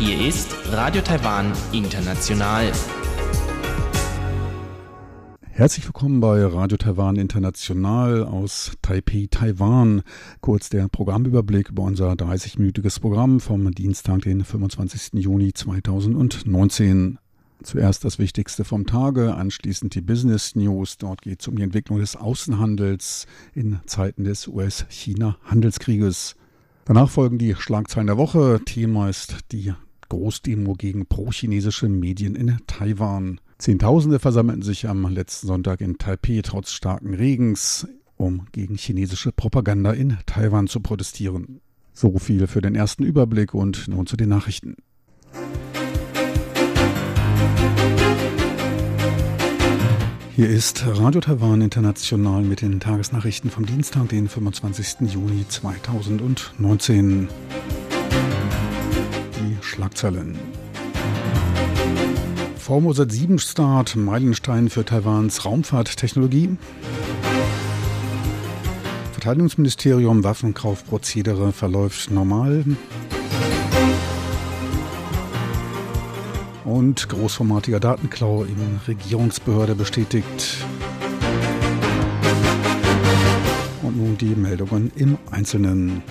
Hier ist Radio Taiwan International. Herzlich willkommen bei Radio Taiwan International aus Taipei, Taiwan. Kurz der Programmüberblick über unser 30-minütiges Programm vom Dienstag, den 25. Juni 2019. Zuerst das Wichtigste vom Tage, anschließend die Business News. Dort geht es um die Entwicklung des Außenhandels in Zeiten des US-China-Handelskrieges. Danach folgen die Schlagzeilen der Woche. Thema ist die Großdemo gegen pro-chinesische Medien in Taiwan. Zehntausende versammelten sich am letzten Sonntag in Taipei trotz starken Regens, um gegen chinesische Propaganda in Taiwan zu protestieren. So viel für den ersten Überblick und nun zu den Nachrichten. Hier ist Radio Taiwan International mit den Tagesnachrichten vom Dienstag, den 25. Juni 2019. Die Schlagzeilen. Formosa 7 Start, Meilenstein für Taiwans Raumfahrttechnologie. Verteidigungsministerium Waffenkaufprozedere verläuft normal. Und großformatiger Datenklau in Regierungsbehörde bestätigt. Und nun die Meldungen im Einzelnen.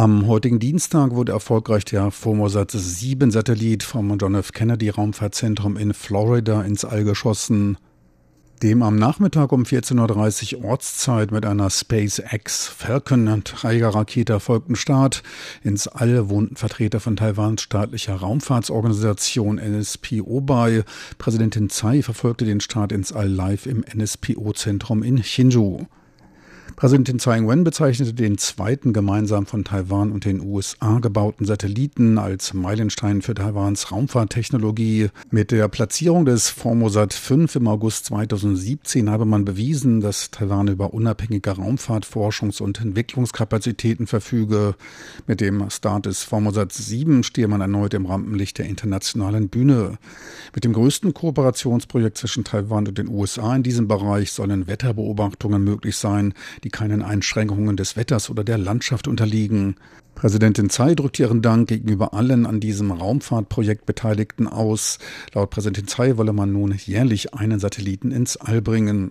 Am heutigen Dienstag wurde erfolgreich der Formosat 7 Satellit vom John F. Kennedy Raumfahrtzentrum in Florida ins All geschossen. Dem am Nachmittag um 14.30 Uhr Ortszeit mit einer SpaceX Falcon Trägerrakete erfolgten Start ins All wohnten Vertreter von Taiwans staatlicher Raumfahrtsorganisation NSPO bei. Präsidentin Tsai verfolgte den Start ins All live im NSPO-Zentrum in Hsinchu. Präsidentin Tsai Ing-wen bezeichnete den zweiten gemeinsam von Taiwan und den USA gebauten Satelliten als Meilenstein für Taiwans Raumfahrttechnologie. Mit der Platzierung des Formosat 5 im August 2017 habe man bewiesen, dass Taiwan über unabhängige Raumfahrtforschungs- und Entwicklungskapazitäten verfüge. Mit dem Start des Formosat 7 stehe man erneut im Rampenlicht der internationalen Bühne. Mit dem größten Kooperationsprojekt zwischen Taiwan und den USA in diesem Bereich sollen Wetterbeobachtungen möglich sein, die die keinen Einschränkungen des Wetters oder der Landschaft unterliegen. Präsidentin Tsai drückt ihren Dank gegenüber allen an diesem Raumfahrtprojekt Beteiligten aus. Laut Präsidentin Tsai wolle man nun jährlich einen Satelliten ins All bringen.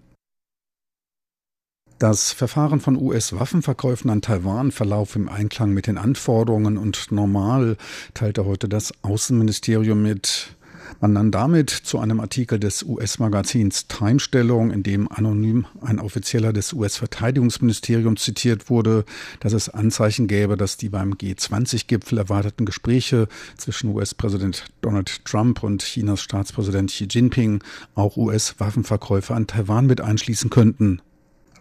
Das Verfahren von US-Waffenverkäufen an Taiwan verlaufe im Einklang mit den Anforderungen und normal, teilte heute das Außenministerium mit. Man nahm damit zu einem Artikel des US-Magazins Time Stellung, in dem anonym ein Offizieller des US-Verteidigungsministeriums zitiert wurde, dass es Anzeichen gäbe, dass die beim G20-Gipfel erwarteten Gespräche zwischen US-Präsident Donald Trump und Chinas Staatspräsident Xi Jinping auch US-Waffenverkäufe an Taiwan mit einschließen könnten.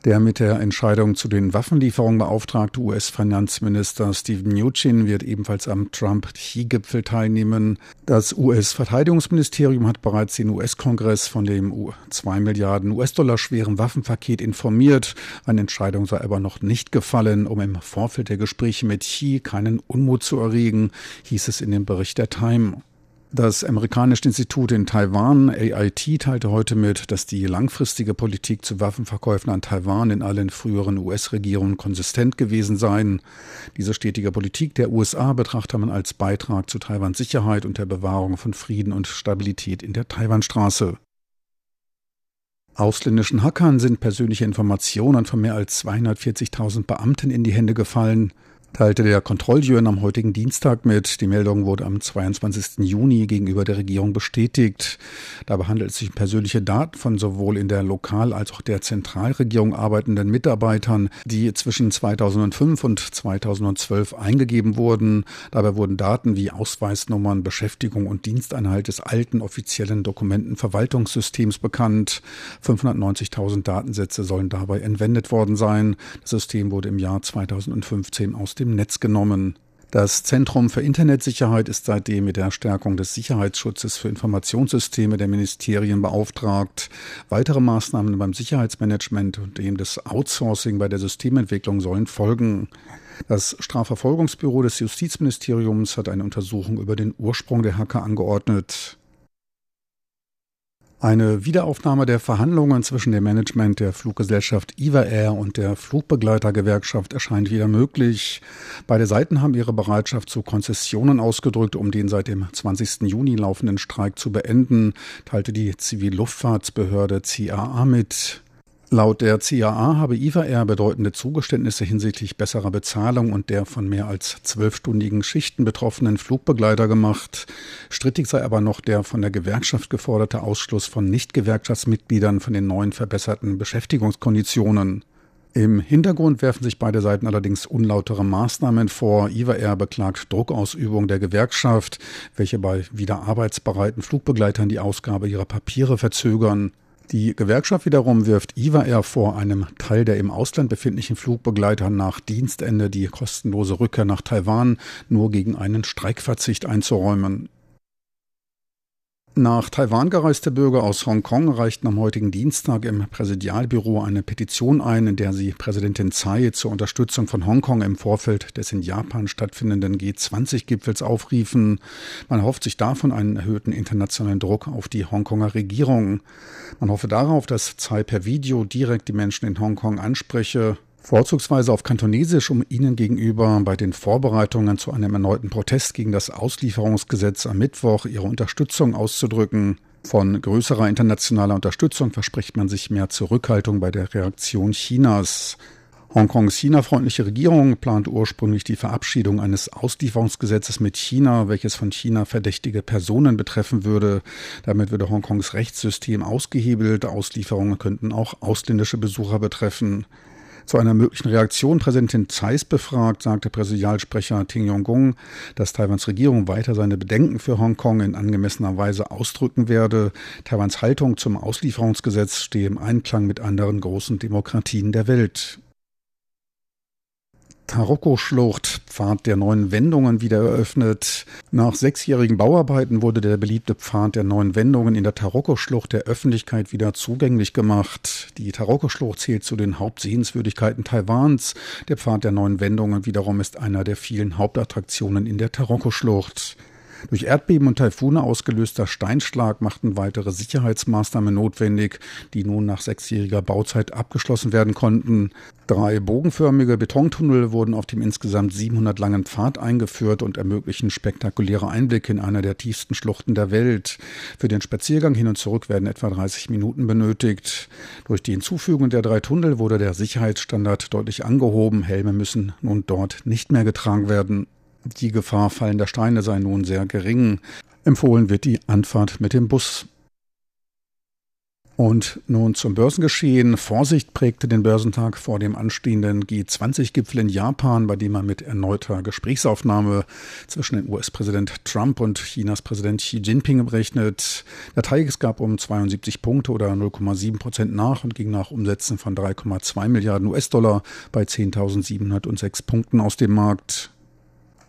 Der mit der Entscheidung zu den Waffenlieferungen beauftragte US-Finanzminister Steven Mnuchin wird ebenfalls am Trump-Xi-Gipfel teilnehmen. Das US-Verteidigungsministerium hat bereits den US-Kongress von dem 2 Milliarden US-Dollar schweren Waffenpaket informiert. Eine Entscheidung sei aber noch nicht gefallen, um im Vorfeld der Gespräche mit Xi keinen Unmut zu erregen, hieß es in dem Bericht der Time. Das amerikanische Institut in Taiwan, AIT, teilte heute mit, dass die langfristige Politik zu Waffenverkäufen an Taiwan in allen früheren US-Regierungen konsistent gewesen sei. Diese stetige Politik der USA betrachte man als Beitrag zu Taiwans Sicherheit und der Bewahrung von Frieden und Stabilität in der Taiwanstraße. Ausländischen Hackern sind persönliche Informationen von mehr als 240.000 Beamten in die Hände gefallen teilte der Kontrolljury am heutigen Dienstag mit. Die Meldung wurde am 22. Juni gegenüber der Regierung bestätigt. Dabei handelt es sich um persönliche Daten von sowohl in der Lokal- als auch der Zentralregierung arbeitenden Mitarbeitern, die zwischen 2005 und 2012 eingegeben wurden. Dabei wurden Daten wie Ausweisnummern, Beschäftigung und Diensteinhalt des alten offiziellen Dokumentenverwaltungssystems bekannt. 590.000 Datensätze sollen dabei entwendet worden sein. Das System wurde im Jahr 2015 aus dem Netz genommen. Das Zentrum für Internetsicherheit ist seitdem mit der Stärkung des Sicherheitsschutzes für Informationssysteme der Ministerien beauftragt. Weitere Maßnahmen beim Sicherheitsmanagement und dem des Outsourcing bei der Systementwicklung sollen folgen. Das Strafverfolgungsbüro des Justizministeriums hat eine Untersuchung über den Ursprung der Hacker angeordnet. Eine Wiederaufnahme der Verhandlungen zwischen dem Management der Fluggesellschaft Iva Air und der Flugbegleitergewerkschaft erscheint wieder möglich. Beide Seiten haben ihre Bereitschaft zu Konzessionen ausgedrückt, um den seit dem 20. Juni laufenden Streik zu beenden, teilte die Zivilluftfahrtsbehörde CAA mit. Laut der CAA habe IFA Air bedeutende Zugeständnisse hinsichtlich besserer Bezahlung und der von mehr als zwölfstündigen Schichten betroffenen Flugbegleiter gemacht. Strittig sei aber noch der von der Gewerkschaft geforderte Ausschluss von Nicht-Gewerkschaftsmitgliedern von den neuen verbesserten Beschäftigungskonditionen. Im Hintergrund werfen sich beide Seiten allerdings unlautere Maßnahmen vor. IWA Air beklagt Druckausübung der Gewerkschaft, welche bei wieder arbeitsbereiten Flugbegleitern die Ausgabe ihrer Papiere verzögern. Die Gewerkschaft wiederum wirft IWA Air vor, einem Teil der im Ausland befindlichen Flugbegleiter nach Dienstende die kostenlose Rückkehr nach Taiwan nur gegen einen Streikverzicht einzuräumen. Nach Taiwan gereiste Bürger aus Hongkong reichten am heutigen Dienstag im Präsidialbüro eine Petition ein, in der sie Präsidentin Tsai zur Unterstützung von Hongkong im Vorfeld des in Japan stattfindenden G20-Gipfels aufriefen. Man hofft sich davon einen erhöhten internationalen Druck auf die Hongkonger Regierung. Man hoffe darauf, dass Tsai per Video direkt die Menschen in Hongkong anspreche vorzugsweise auf Kantonesisch, um ihnen gegenüber bei den Vorbereitungen zu einem erneuten Protest gegen das Auslieferungsgesetz am Mittwoch ihre Unterstützung auszudrücken. Von größerer internationaler Unterstützung verspricht man sich mehr Zurückhaltung bei der Reaktion Chinas. Hongkongs China-freundliche Regierung plant ursprünglich die Verabschiedung eines Auslieferungsgesetzes mit China, welches von China verdächtige Personen betreffen würde. Damit würde Hongkongs Rechtssystem ausgehebelt. Auslieferungen könnten auch ausländische Besucher betreffen. Zu einer möglichen Reaktion Präsidentin Zeiss befragt, sagte Präsidialsprecher Ting Yong-gung, dass Taiwans Regierung weiter seine Bedenken für Hongkong in angemessener Weise ausdrücken werde. Taiwans Haltung zum Auslieferungsgesetz stehe im Einklang mit anderen großen Demokratien der Welt. Taroko-Schlucht, Pfad der neuen Wendungen, wieder eröffnet. Nach sechsjährigen Bauarbeiten wurde der beliebte Pfad der neuen Wendungen in der Taroko-Schlucht der Öffentlichkeit wieder zugänglich gemacht. Die Taroko-Schlucht zählt zu den Hauptsehenswürdigkeiten Taiwans. Der Pfad der neuen Wendungen wiederum ist einer der vielen Hauptattraktionen in der Taroko-Schlucht. Durch Erdbeben und Taifune ausgelöster Steinschlag machten weitere Sicherheitsmaßnahmen notwendig, die nun nach sechsjähriger Bauzeit abgeschlossen werden konnten. Drei bogenförmige Betontunnel wurden auf dem insgesamt 700 langen Pfad eingeführt und ermöglichen spektakuläre Einblicke in einer der tiefsten Schluchten der Welt. Für den Spaziergang hin und zurück werden etwa 30 Minuten benötigt. Durch die Hinzufügung der drei Tunnel wurde der Sicherheitsstandard deutlich angehoben. Helme müssen nun dort nicht mehr getragen werden. Die Gefahr fallender Steine sei nun sehr gering. Empfohlen wird die Anfahrt mit dem Bus. Und nun zum Börsengeschehen. Vorsicht prägte den Börsentag vor dem anstehenden G20-Gipfel in Japan, bei dem man mit erneuter Gesprächsaufnahme zwischen dem US-Präsident Trump und Chinas Präsident Xi Jinping rechnet. Der TAIEX gab um 72 Punkte oder 0,7 Prozent nach und ging nach Umsätzen von 3,2 Milliarden US-Dollar bei 10.706 Punkten aus dem Markt.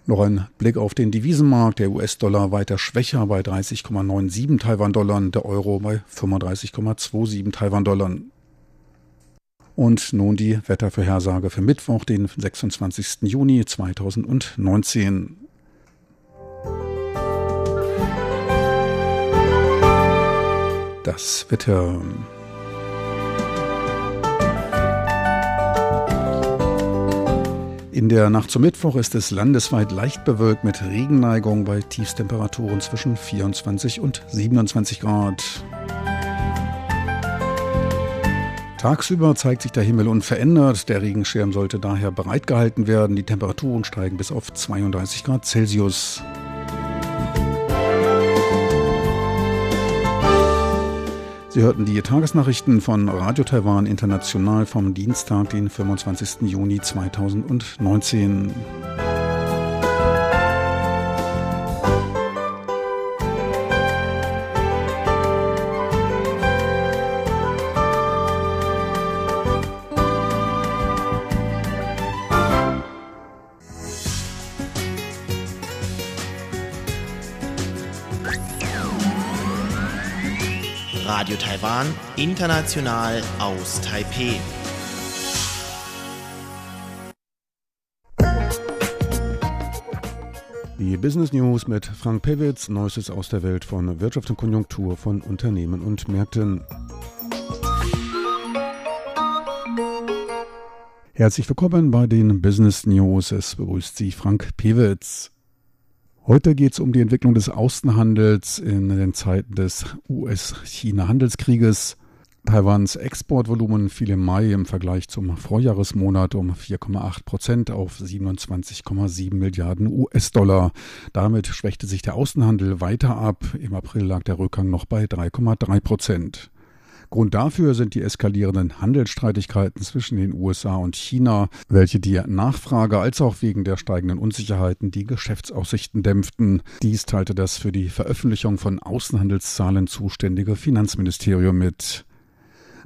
Noch ein Blick auf den Devisenmarkt. Der US-Dollar weiter schwächer bei 30,97 Taiwan-Dollar, der Euro bei 35,27 Taiwan-Dollar. Und nun die Wettervorhersage für Mittwoch, den 26. Juni 2019. Das Wetter. In der Nacht zum Mittwoch ist es landesweit leicht bewölkt mit Regenneigung bei Tiefstemperaturen zwischen 24 und 27 Grad. Tagsüber zeigt sich der Himmel unverändert. Der Regenschirm sollte daher bereitgehalten werden. Die Temperaturen steigen bis auf 32 Grad Celsius. Sie hörten die Tagesnachrichten von Radio Taiwan International vom Dienstag, den 25. Juni 2019. Taiwan, international aus Taipeh. Die Business News mit Frank Pewitz, Neuestes aus der Welt von Wirtschaft und Konjunktur von Unternehmen und Märkten. Herzlich willkommen bei den Business News. Es begrüßt Sie Frank Pewitz. Heute geht es um die Entwicklung des Außenhandels in den Zeiten des US-China-Handelskrieges. Taiwans Exportvolumen fiel im Mai im Vergleich zum Vorjahresmonat um 4,8 Prozent auf 27,7 Milliarden US-Dollar. Damit schwächte sich der Außenhandel weiter ab. Im April lag der Rückgang noch bei 3,3 Prozent. Grund dafür sind die eskalierenden Handelsstreitigkeiten zwischen den USA und China, welche die Nachfrage als auch wegen der steigenden Unsicherheiten die Geschäftsaussichten dämpften. Dies teilte das für die Veröffentlichung von Außenhandelszahlen zuständige Finanzministerium mit.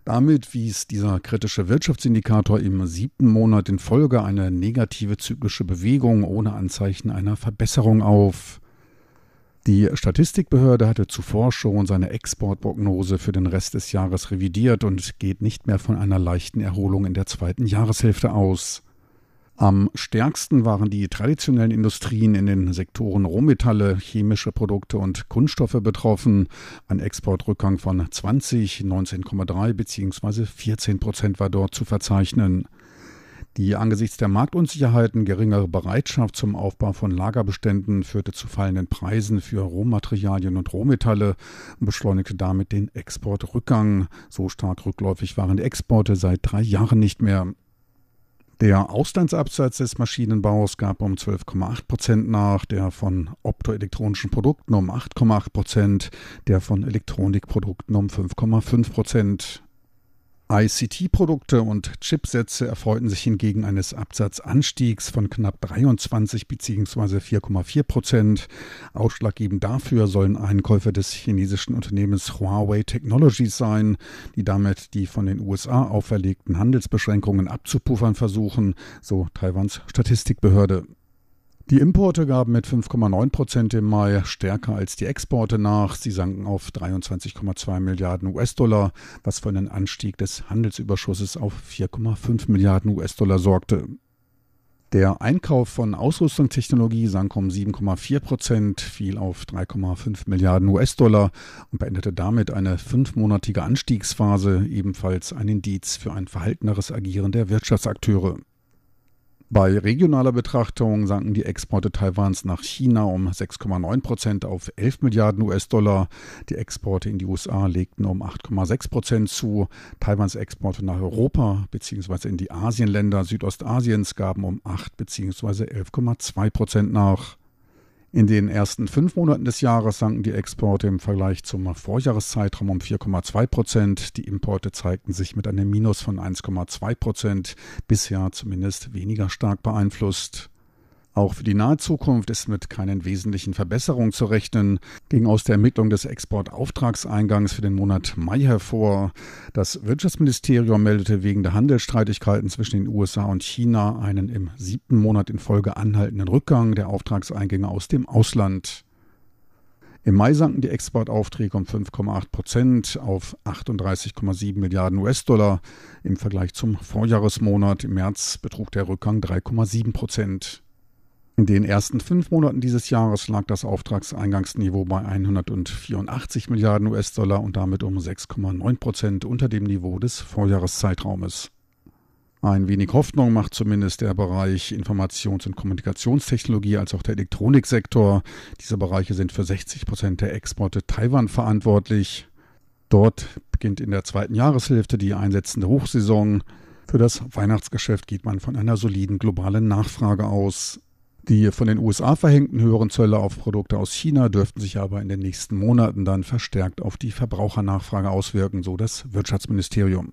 Damit wies dieser kritische Wirtschaftsindikator im siebten Monat in Folge eine negative zyklische Bewegung ohne Anzeichen einer Verbesserung auf. Die Statistikbehörde hatte zuvor schon seine Exportprognose für den Rest des Jahres revidiert und geht nicht mehr von einer leichten Erholung in der zweiten Jahreshälfte aus. Am stärksten waren die traditionellen Industrien in den Sektoren Rohmetalle, chemische Produkte und Kunststoffe betroffen. Ein Exportrückgang von 20, 19,3 bzw. 14 Prozent war dort zu verzeichnen. Die angesichts der Marktunsicherheiten geringere Bereitschaft zum Aufbau von Lagerbeständen führte zu fallenden Preisen für Rohmaterialien und Rohmetalle und beschleunigte damit den Exportrückgang. So stark rückläufig waren die Exporte seit drei Jahren nicht mehr. Der Auslandsabsatz des Maschinenbaus gab um 12,8 Prozent nach, der von optoelektronischen Produkten um 8,8 Prozent, der von Elektronikprodukten um 5,5 Prozent. ICT-Produkte und Chipsätze erfreuten sich hingegen eines Absatzanstiegs von knapp 23 bzw. 4,4 Prozent. Ausschlaggebend dafür sollen Einkäufe des chinesischen Unternehmens Huawei Technologies sein, die damit die von den USA auferlegten Handelsbeschränkungen abzupuffern versuchen, so Taiwans Statistikbehörde. Die Importe gaben mit 5,9 Prozent im Mai stärker als die Exporte nach. Sie sanken auf 23,2 Milliarden US-Dollar, was für einen Anstieg des Handelsüberschusses auf 4,5 Milliarden US-Dollar sorgte. Der Einkauf von Ausrüstungstechnologie sank um 7,4 Prozent, fiel auf 3,5 Milliarden US-Dollar und beendete damit eine fünfmonatige Anstiegsphase, ebenfalls ein Indiz für ein verhalteneres Agieren der Wirtschaftsakteure. Bei regionaler Betrachtung sanken die Exporte Taiwans nach China um 6,9 Prozent auf 11 Milliarden US-Dollar. Die Exporte in die USA legten um 8,6 Prozent zu. Taiwans Exporte nach Europa bzw. in die Asienländer Südostasiens gaben um 8 bzw. 11,2 Prozent nach. In den ersten fünf Monaten des Jahres sanken die Exporte im Vergleich zum Vorjahreszeitraum um 4,2 Prozent. Die Importe zeigten sich mit einem Minus von 1,2 Prozent, bisher zumindest weniger stark beeinflusst. Auch für die nahe Zukunft ist mit keinen wesentlichen Verbesserungen zu rechnen, ging aus der Ermittlung des Exportauftragseingangs für den Monat Mai hervor. Das Wirtschaftsministerium meldete wegen der Handelsstreitigkeiten zwischen den USA und China einen im siebten Monat in Folge anhaltenden Rückgang der Auftragseingänge aus dem Ausland. Im Mai sanken die Exportaufträge um 5,8 Prozent auf 38,7 Milliarden US-Dollar. Im Vergleich zum Vorjahresmonat im März betrug der Rückgang 3,7 Prozent. In den ersten fünf Monaten dieses Jahres lag das Auftragseingangsniveau bei 184 Milliarden US-Dollar und damit um 6,9 Prozent unter dem Niveau des Vorjahreszeitraumes. Ein wenig Hoffnung macht zumindest der Bereich Informations- und Kommunikationstechnologie als auch der Elektroniksektor. Diese Bereiche sind für 60 Prozent der Exporte Taiwan verantwortlich. Dort beginnt in der zweiten Jahreshälfte die einsetzende Hochsaison. Für das Weihnachtsgeschäft geht man von einer soliden globalen Nachfrage aus. Die von den USA verhängten höheren Zölle auf Produkte aus China dürften sich aber in den nächsten Monaten dann verstärkt auf die Verbrauchernachfrage auswirken, so das Wirtschaftsministerium.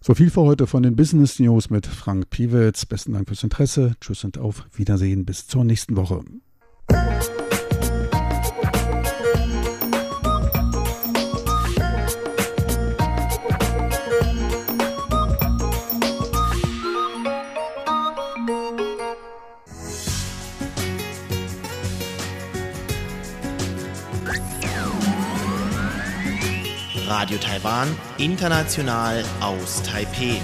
So viel für heute von den Business News mit Frank Piewitz. Besten Dank fürs Interesse. Tschüss und auf Wiedersehen. Bis zur nächsten Woche. Radio Taiwan, international aus Taipeh.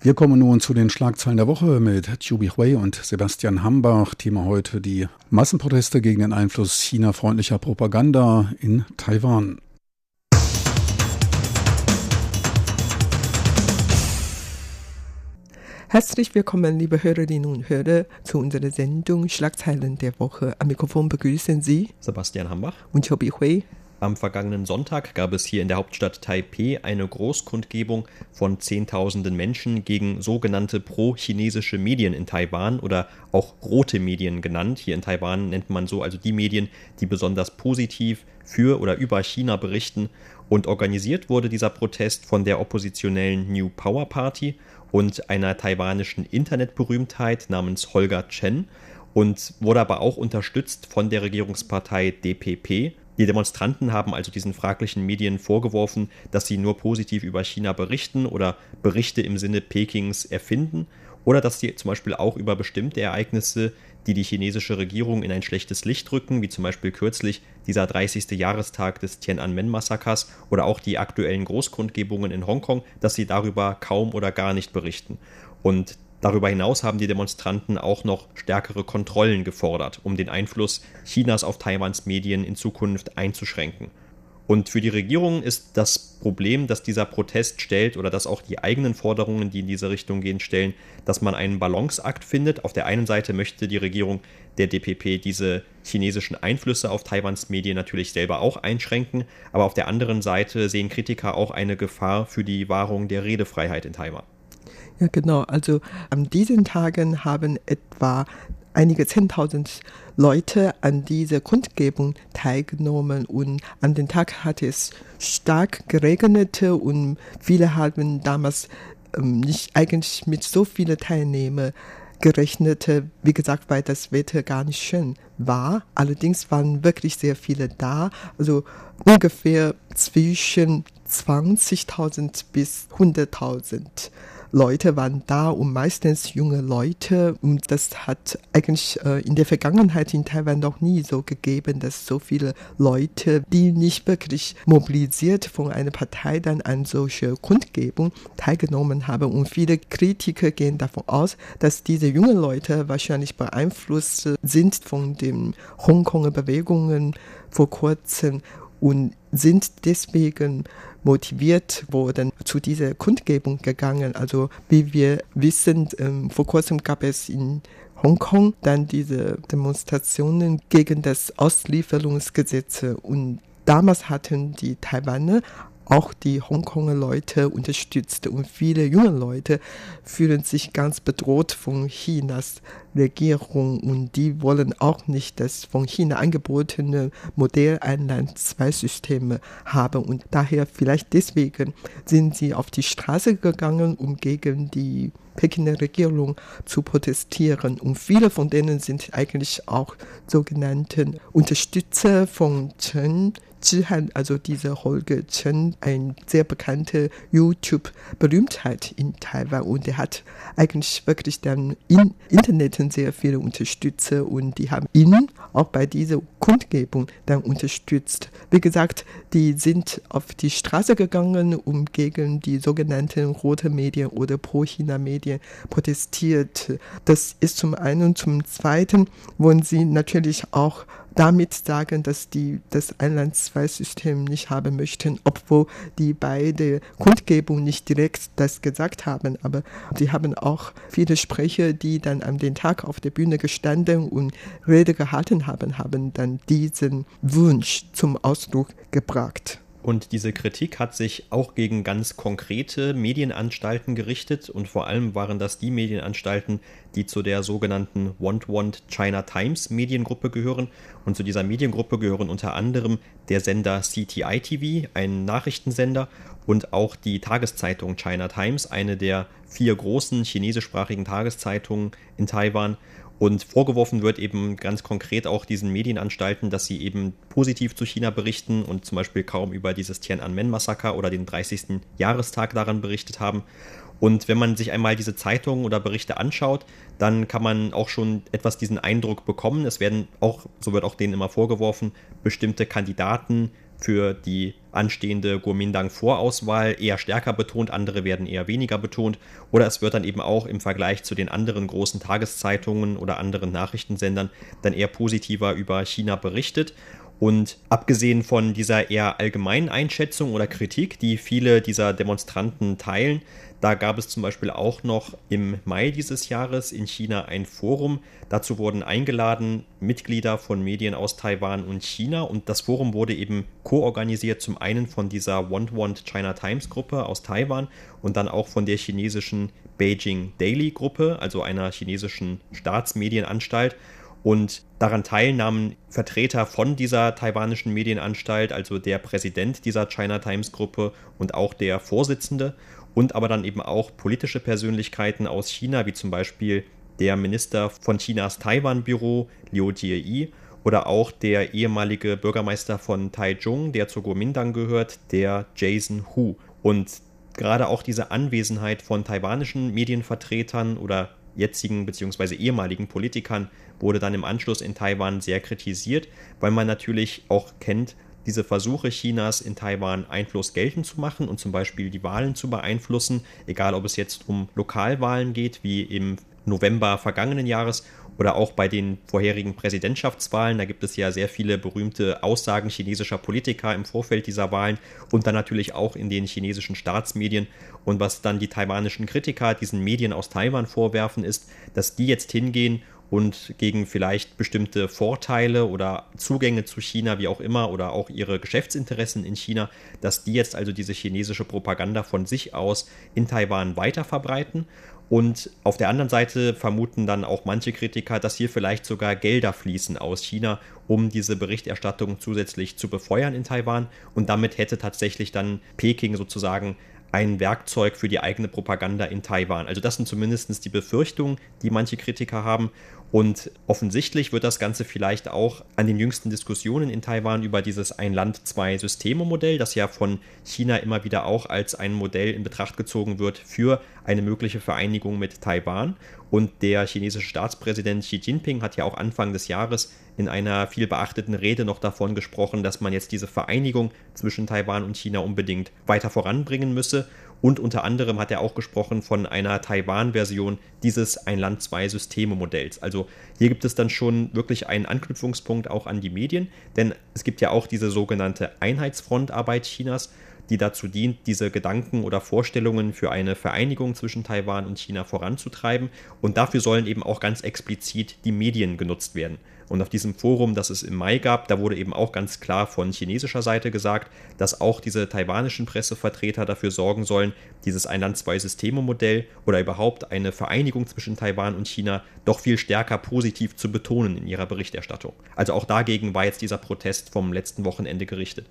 Wir kommen nun zu den Schlagzeilen der Woche mit Jubi Hui und Sebastian Hambach. Thema heute die Massenproteste gegen den Einfluss China-freundlicher Propaganda in Taiwan. Herzlich willkommen, liebe Hörerinnen und Hörer, zu unserer Sendung Schlagzeilen der Woche. Am Mikrofon begrüßen Sie Sebastian Hambach und Chobi Hui. Am vergangenen Sonntag gab es hier in der Hauptstadt Taipeh eine Großkundgebung von Zehntausenden Menschen gegen sogenannte pro-chinesische Medien in Taiwan oder auch rote Medien genannt. Hier in Taiwan nennt man so also die Medien, die besonders positiv für oder über China berichten. Und organisiert wurde dieser Protest von der oppositionellen New Power Party und einer taiwanischen Internetberühmtheit namens Holger Chen und wurde aber auch unterstützt von der Regierungspartei DPP die Demonstranten haben also diesen fraglichen Medien vorgeworfen, dass sie nur positiv über China berichten oder Berichte im Sinne Pekings erfinden oder dass sie zum Beispiel auch über bestimmte Ereignisse, die die chinesische Regierung in ein schlechtes Licht rücken, wie zum Beispiel kürzlich dieser 30. Jahrestag des Tiananmen-Massakers oder auch die aktuellen Großkundgebungen in Hongkong, dass sie darüber kaum oder gar nicht berichten. Und Darüber hinaus haben die Demonstranten auch noch stärkere Kontrollen gefordert, um den Einfluss Chinas auf Taiwans Medien in Zukunft einzuschränken. Und für die Regierung ist das Problem, dass dieser Protest stellt oder dass auch die eigenen Forderungen, die in diese Richtung gehen, stellen, dass man einen Balanceakt findet. Auf der einen Seite möchte die Regierung der DPP diese chinesischen Einflüsse auf Taiwans Medien natürlich selber auch einschränken, aber auf der anderen Seite sehen Kritiker auch eine Gefahr für die Wahrung der Redefreiheit in Taiwan. Ja, genau. Also an diesen Tagen haben etwa einige Zehntausend Leute an dieser Kundgebung teilgenommen und an dem Tag hat es stark geregnet und viele haben damals ähm, nicht eigentlich mit so vielen Teilnehmern gerechnet, wie gesagt, weil das Wetter gar nicht schön war. Allerdings waren wirklich sehr viele da, also ungefähr zwischen 20.000 bis 100.000. Leute waren da und meistens junge Leute. Und das hat eigentlich äh, in der Vergangenheit in Taiwan noch nie so gegeben, dass so viele Leute, die nicht wirklich mobilisiert von einer Partei dann an solche Kundgebung teilgenommen haben. Und viele Kritiker gehen davon aus, dass diese jungen Leute wahrscheinlich beeinflusst sind von den Hongkonger Bewegungen vor kurzem und sind deswegen motiviert worden zu dieser Kundgebung gegangen. Also wie wir wissen, ähm, vor kurzem gab es in Hongkong dann diese Demonstrationen gegen das Auslieferungsgesetz und damals hatten die Taiwaner auch die Hongkonger Leute unterstützt und viele junge Leute fühlen sich ganz bedroht von Chinas Regierung und die wollen auch nicht das von China angebotene Modell Einland-Zwei-Systeme haben und daher vielleicht deswegen sind sie auf die Straße gegangen, um gegen die Pekiner Regierung zu protestieren. Und viele von denen sind eigentlich auch sogenannten Unterstützer von Chen Zhihan, also dieser Holger Chen, ein sehr bekannte YouTube-Berühmtheit in Taiwan und er hat eigentlich wirklich dann im Internet sehr viele Unterstützer und die haben ihn auch bei dieser Kundgebung dann unterstützt. Wie gesagt, die sind auf die Straße gegangen, um gegen die sogenannten rote Medien oder Pro-China-Medien protestiert. Das ist zum einen. Zum zweiten wollen sie natürlich auch damit sagen, dass die das Einland-Zwei-System nicht haben möchten, obwohl die beide Kundgebung nicht direkt das gesagt haben. Aber sie haben auch viele Sprecher, die dann an den Tag auf der Bühne gestanden und Rede gehalten haben, haben dann diesen Wunsch zum Ausdruck gebracht. Und diese Kritik hat sich auch gegen ganz konkrete Medienanstalten gerichtet und vor allem waren das die Medienanstalten, die zu der sogenannten Want Want China Times Mediengruppe gehören. Und zu dieser Mediengruppe gehören unter anderem der Sender CTI TV, ein Nachrichtensender, und auch die Tageszeitung China Times, eine der vier großen chinesischsprachigen Tageszeitungen in Taiwan. Und vorgeworfen wird eben ganz konkret auch diesen Medienanstalten, dass sie eben positiv zu China berichten und zum Beispiel kaum über dieses Tiananmen-Massaker oder den 30. Jahrestag daran berichtet haben. Und wenn man sich einmal diese Zeitungen oder Berichte anschaut, dann kann man auch schon etwas diesen Eindruck bekommen. Es werden auch, so wird auch denen immer vorgeworfen, bestimmte Kandidaten für die anstehende Kuomintang-Vorauswahl eher stärker betont, andere werden eher weniger betont. Oder es wird dann eben auch im Vergleich zu den anderen großen Tageszeitungen oder anderen Nachrichtensendern dann eher positiver über China berichtet. Und abgesehen von dieser eher allgemeinen Einschätzung oder Kritik, die viele dieser Demonstranten teilen, da gab es zum Beispiel auch noch im Mai dieses Jahres in China ein Forum. Dazu wurden eingeladen Mitglieder von Medien aus Taiwan und China und das Forum wurde eben koorganisiert zum einen von dieser Want Want China Times Gruppe aus Taiwan und dann auch von der chinesischen Beijing Daily Gruppe, also einer chinesischen Staatsmedienanstalt. Und daran teilnahmen Vertreter von dieser taiwanischen Medienanstalt, also der Präsident dieser China Times Gruppe und auch der Vorsitzende und aber dann eben auch politische Persönlichkeiten aus China, wie zum Beispiel der Minister von Chinas Taiwan-Büro, Liu Jie oder auch der ehemalige Bürgermeister von Taichung, der zur Kuomintang gehört, der Jason Hu. Und gerade auch diese Anwesenheit von taiwanischen Medienvertretern oder jetzigen bzw. ehemaligen Politikern wurde dann im Anschluss in Taiwan sehr kritisiert, weil man natürlich auch kennt, diese Versuche Chinas in Taiwan Einfluss geltend zu machen und zum Beispiel die Wahlen zu beeinflussen, egal ob es jetzt um Lokalwahlen geht, wie im November vergangenen Jahres oder auch bei den vorherigen Präsidentschaftswahlen. Da gibt es ja sehr viele berühmte Aussagen chinesischer Politiker im Vorfeld dieser Wahlen und dann natürlich auch in den chinesischen Staatsmedien. Und was dann die taiwanischen Kritiker diesen Medien aus Taiwan vorwerfen, ist, dass die jetzt hingehen und gegen vielleicht bestimmte Vorteile oder Zugänge zu China, wie auch immer, oder auch ihre Geschäftsinteressen in China, dass die jetzt also diese chinesische Propaganda von sich aus in Taiwan weiter verbreiten. Und auf der anderen Seite vermuten dann auch manche Kritiker, dass hier vielleicht sogar Gelder fließen aus China, um diese Berichterstattung zusätzlich zu befeuern in Taiwan. Und damit hätte tatsächlich dann Peking sozusagen ein Werkzeug für die eigene Propaganda in Taiwan. Also das sind zumindest die Befürchtungen, die manche Kritiker haben. Und offensichtlich wird das Ganze vielleicht auch an den jüngsten Diskussionen in Taiwan über dieses Ein-Land-Zwei-Systeme-Modell, das ja von China immer wieder auch als ein Modell in Betracht gezogen wird für eine mögliche Vereinigung mit Taiwan. Und der chinesische Staatspräsident Xi Jinping hat ja auch Anfang des Jahres in einer viel beachteten Rede noch davon gesprochen, dass man jetzt diese Vereinigung zwischen Taiwan und China unbedingt weiter voranbringen müsse. Und unter anderem hat er auch gesprochen von einer Taiwan-Version dieses Ein-Land-Zwei-Systeme-Modells. Also hier gibt es dann schon wirklich einen Anknüpfungspunkt auch an die Medien, denn es gibt ja auch diese sogenannte Einheitsfrontarbeit Chinas, die dazu dient, diese Gedanken oder Vorstellungen für eine Vereinigung zwischen Taiwan und China voranzutreiben. Und dafür sollen eben auch ganz explizit die Medien genutzt werden. Und auf diesem Forum, das es im Mai gab, da wurde eben auch ganz klar von chinesischer Seite gesagt, dass auch diese taiwanischen Pressevertreter dafür sorgen sollen, dieses Ein-Land-Zwei-Systeme-Modell oder überhaupt eine Vereinigung zwischen Taiwan und China doch viel stärker positiv zu betonen in ihrer Berichterstattung. Also auch dagegen war jetzt dieser Protest vom letzten Wochenende gerichtet.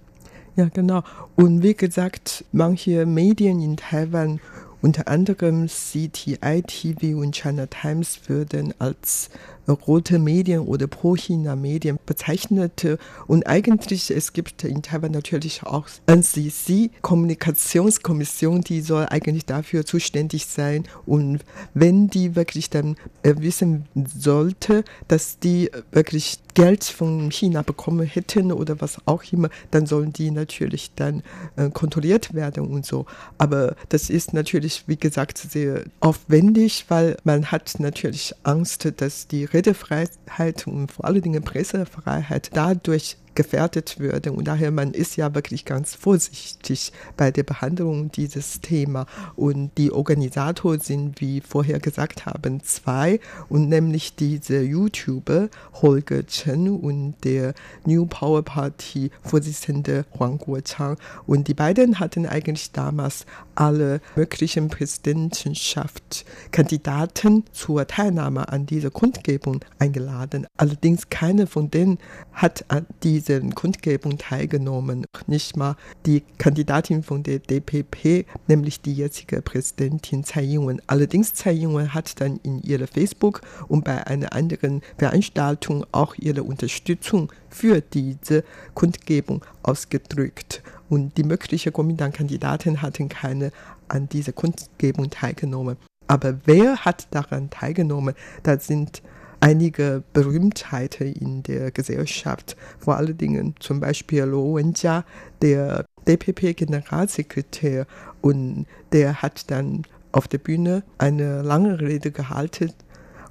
Ja, genau. Und wie gesagt, manche Medien in Taiwan unter anderem CTI TV und China Times würden als rote Medien oder Pro-China-Medien bezeichnete. Und eigentlich, es gibt in Taiwan natürlich auch NCC, Kommunikationskommission, die soll eigentlich dafür zuständig sein. Und wenn die wirklich dann äh, wissen sollte, dass die wirklich Geld von China bekommen hätten oder was auch immer, dann sollen die natürlich dann äh, kontrolliert werden und so. Aber das ist natürlich, wie gesagt, sehr aufwendig, weil man hat natürlich Angst, dass die Redefreiheit und vor allen Dingen Pressefreiheit dadurch gefährdet würde. Und daher, man ist ja wirklich ganz vorsichtig bei der Behandlung dieses Thema. Und die Organisatoren sind, wie vorher gesagt haben, zwei. Und nämlich diese YouTuber Holger Chen und der New Power Party Vorsitzende Huang Guochang. Und die beiden hatten eigentlich damals alle möglichen Präsidentschaftskandidaten zur Teilnahme an dieser Kundgebung eingeladen. Allerdings keine von denen hat an dieser Kundgebung teilgenommen. Nicht mal die Kandidatin von der DPP, nämlich die jetzige Präsidentin Tsai Ing-wen. Allerdings Tsai Ing-wen hat dann in ihrer Facebook und bei einer anderen Veranstaltung auch ihre Unterstützung für diese Kundgebung ausgedrückt. Und die möglichen Kuomintang-Kandidaten hatten keine an dieser Kundgebung teilgenommen. Aber wer hat daran teilgenommen? Da sind einige Berühmtheiten in der Gesellschaft, vor allen Dingen zum Beispiel Luo Wenjia, der DPP-Generalsekretär, und der hat dann auf der Bühne eine lange Rede gehalten.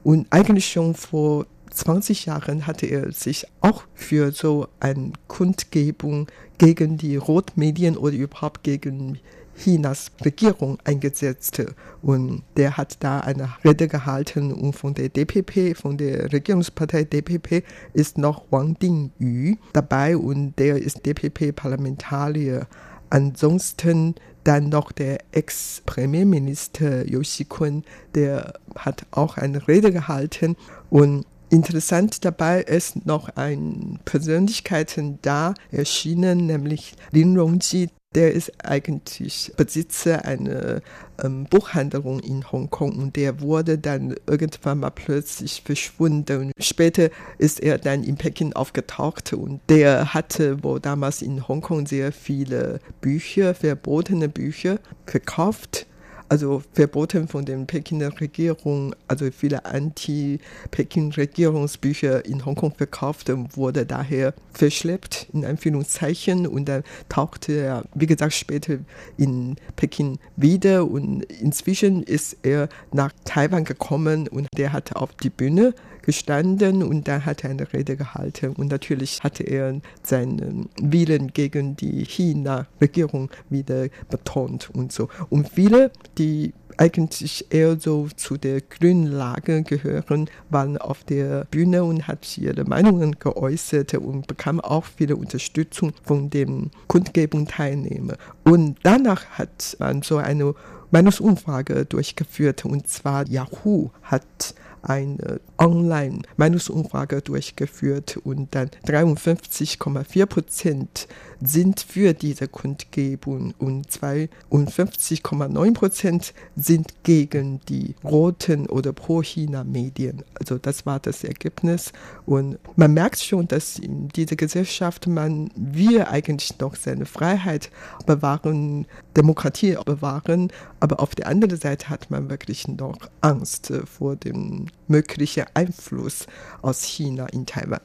Und eigentlich schon vor 20 Jahren hatte er sich auch für so eine Kundgebung gegen die Rotmedien oder überhaupt gegen Chinas Regierung eingesetzt. Und der hat da eine Rede gehalten und von der DPP, von der Regierungspartei DPP ist noch Wang Dingyu dabei und der ist DPP-Parlamentarier. Ansonsten dann noch der Ex-Premierminister Yoshi Kun, der hat auch eine Rede gehalten und Interessant dabei ist noch ein Persönlichkeiten da erschienen, nämlich Lin Rongji, der ist eigentlich Besitzer einer ähm, Buchhandlung in Hongkong und der wurde dann irgendwann mal plötzlich verschwunden. Und später ist er dann in Peking aufgetaucht und der hatte wohl damals in Hongkong sehr viele Bücher, verbotene Bücher verkauft also verboten von der Pekiner Regierung, also viele Anti-Peking-Regierungsbücher in Hongkong verkauft und wurde daher verschleppt, in Anführungszeichen. Und dann tauchte er, wie gesagt, später in Peking wieder und inzwischen ist er nach Taiwan gekommen und der hat auf die Bühne gestanden und dann hat er eine Rede gehalten. Und natürlich hatte er seinen Willen gegen die China-Regierung wieder betont und so. Und viele, die eigentlich eher so zu der grünen Lage gehören, waren auf der Bühne und hat ihre Meinungen geäußert und bekam auch viele Unterstützung von den Kundgebungsteilnehmern. Und danach hat man so eine Meinungsumfrage durchgeführt und zwar Yahoo hat eine Online-Meinungsumfrage durchgeführt und dann 53,4 Prozent sind für diese Kundgebung und 52,9 Prozent sind gegen die roten oder pro-China-Medien. Also das war das Ergebnis. Und man merkt schon, dass in dieser Gesellschaft man, wir eigentlich noch seine Freiheit bewahren, Demokratie bewahren, aber auf der anderen Seite hat man wirklich noch Angst vor dem möglichen Einfluss aus China in Taiwan.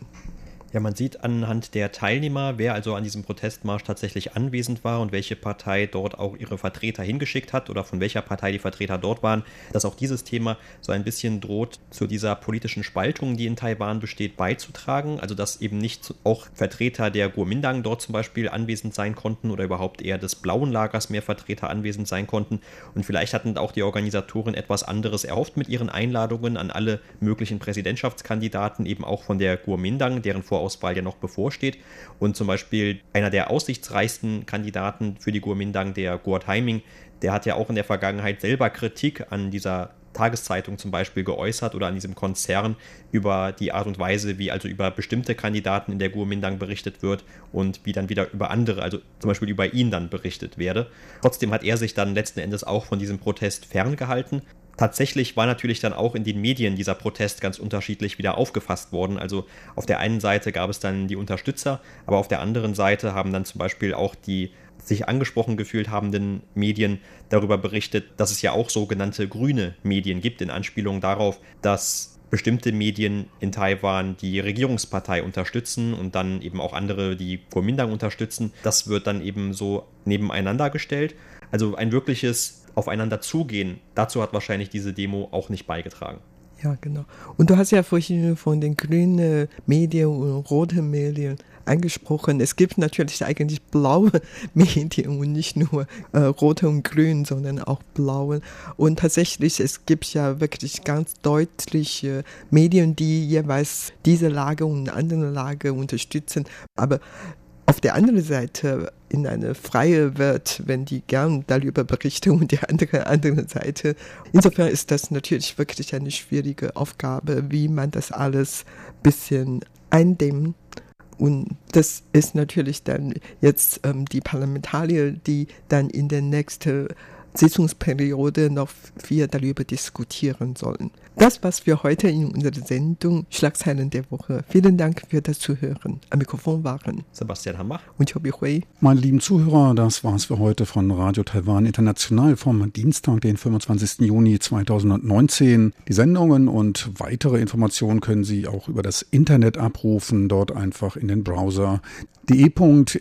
Ja, man sieht anhand der Teilnehmer, wer also an diesem Protestmarsch tatsächlich anwesend war und welche Partei dort auch ihre Vertreter hingeschickt hat oder von welcher Partei die Vertreter dort waren, dass auch dieses Thema so ein bisschen droht, zu dieser politischen Spaltung, die in Taiwan besteht, beizutragen. Also dass eben nicht auch Vertreter der Kuomintang dort zum Beispiel anwesend sein konnten oder überhaupt eher des blauen Lagers mehr Vertreter anwesend sein konnten. Und vielleicht hatten auch die Organisatoren etwas anderes erhofft mit ihren Einladungen an alle möglichen Präsidentschaftskandidaten, eben auch von der Kuomintang, deren Vor Vorauswahl ja noch bevorsteht. Und zum Beispiel einer der aussichtsreichsten Kandidaten für die Guomindang, der Guo Heiming, der hat ja auch in der Vergangenheit selber Kritik an dieser Tageszeitung zum Beispiel geäußert oder an diesem Konzern über die Art und Weise, wie also über bestimmte Kandidaten in der Guomindang berichtet wird und wie dann wieder über andere, also zum Beispiel über ihn dann berichtet werde. Trotzdem hat er sich dann letzten Endes auch von diesem Protest ferngehalten tatsächlich war natürlich dann auch in den Medien dieser Protest ganz unterschiedlich wieder aufgefasst worden. Also auf der einen Seite gab es dann die Unterstützer, aber auf der anderen Seite haben dann zum Beispiel auch die sich angesprochen gefühlt habenden Medien darüber berichtet, dass es ja auch sogenannte grüne Medien gibt, in Anspielung darauf, dass bestimmte Medien in Taiwan die Regierungspartei unterstützen und dann eben auch andere die Kuomintang unterstützen. Das wird dann eben so nebeneinander gestellt. Also ein wirkliches Aufeinander zugehen, dazu hat wahrscheinlich diese Demo auch nicht beigetragen. Ja, genau. Und du hast ja vorhin von den grünen Medien und roten Medien angesprochen. Es gibt natürlich eigentlich blaue Medien und nicht nur äh, rote und grün, sondern auch blaue. Und tatsächlich, es gibt ja wirklich ganz deutliche Medien, die jeweils diese Lage und andere Lage unterstützen. Aber auf der anderen Seite in eine freie Welt, wenn die gern darüber berichten und die andere, andere Seite. Insofern ist das natürlich wirklich eine schwierige Aufgabe, wie man das alles ein bisschen eindämmen. Und das ist natürlich dann jetzt ähm, die Parlamentarier, die dann in den nächsten Sitzungsperiode noch viel darüber diskutieren sollen. Das war's für heute in unserer Sendung Schlagzeilen der Woche. Vielen Dank für das Zuhören. Am Mikrofon waren Sebastian Hammer und Chobi Hui. Meine lieben Zuhörer, das war's für heute von Radio Taiwan International vom Dienstag, den 25. Juni 2019. Die Sendungen und weitere Informationen können Sie auch über das Internet abrufen, dort einfach in den Browser de.rti.org.t